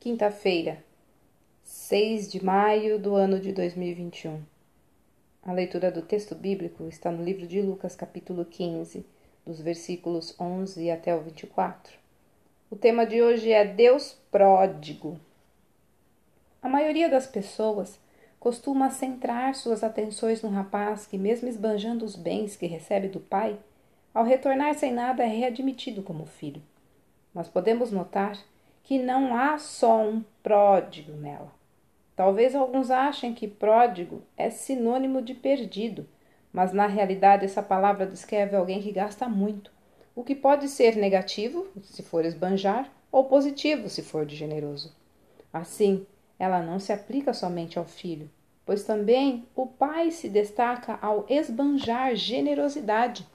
Quinta-feira, 6 de maio do ano de 2021. A leitura do texto bíblico está no livro de Lucas, capítulo 15, dos versículos 11 até o 24. O tema de hoje é Deus pródigo. A maioria das pessoas costuma centrar suas atenções no rapaz que, mesmo esbanjando os bens que recebe do pai, ao retornar sem nada é readmitido como filho. Mas podemos notar que não há só um pródigo nela. Talvez alguns achem que pródigo é sinônimo de perdido, mas na realidade essa palavra descreve alguém que gasta muito, o que pode ser negativo, se for esbanjar, ou positivo, se for de generoso. Assim, ela não se aplica somente ao filho, pois também o pai se destaca ao esbanjar generosidade,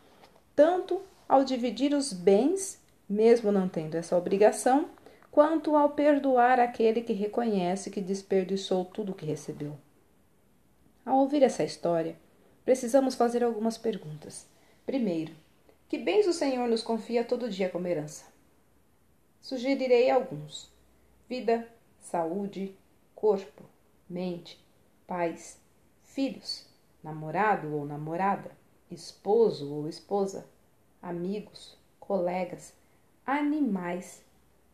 tanto ao dividir os bens, mesmo não tendo essa obrigação, quanto ao perdoar aquele que reconhece que desperdiçou tudo o que recebeu. Ao ouvir essa história, precisamos fazer algumas perguntas. Primeiro, que bens o Senhor nos confia todo dia como herança? Sugerirei alguns: vida, saúde, corpo, mente, paz, filhos, namorado ou namorada, esposo ou esposa, amigos, colegas, animais,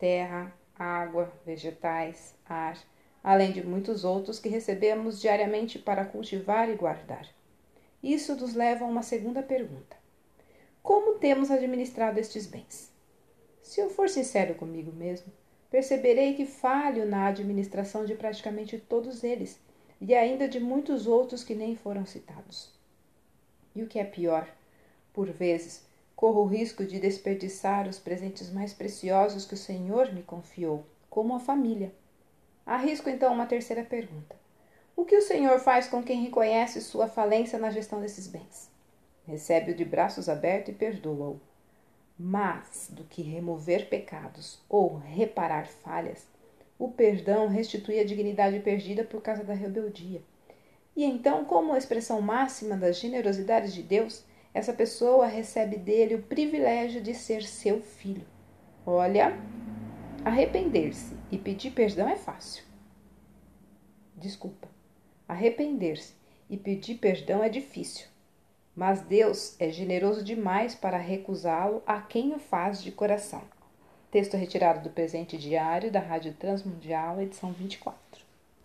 terra, água, vegetais, ar, além de muitos outros que recebemos diariamente para cultivar e guardar. Isso nos leva a uma segunda pergunta: Como temos administrado estes bens? Se eu for sincero comigo mesmo, perceberei que falho na administração de praticamente todos eles e ainda de muitos outros que nem foram citados. E o que é pior, por vezes, corro o risco de desperdiçar os presentes mais preciosos que o Senhor me confiou, como a família. Arrisco então uma terceira pergunta: O que o Senhor faz com quem reconhece sua falência na gestão desses bens? Recebe-o de braços abertos e perdoa-o. Mas, do que remover pecados ou reparar falhas, o perdão restitui a dignidade perdida por causa da rebeldia. E então, como expressão máxima das generosidades de Deus, essa pessoa recebe dele o privilégio de ser seu filho. Olha, arrepender-se e pedir perdão é fácil. Desculpa. Arrepender-se e pedir perdão é difícil. Mas Deus é generoso demais para recusá-lo a quem o faz de coração. Texto retirado do presente diário da Rádio Transmundial, edição 24.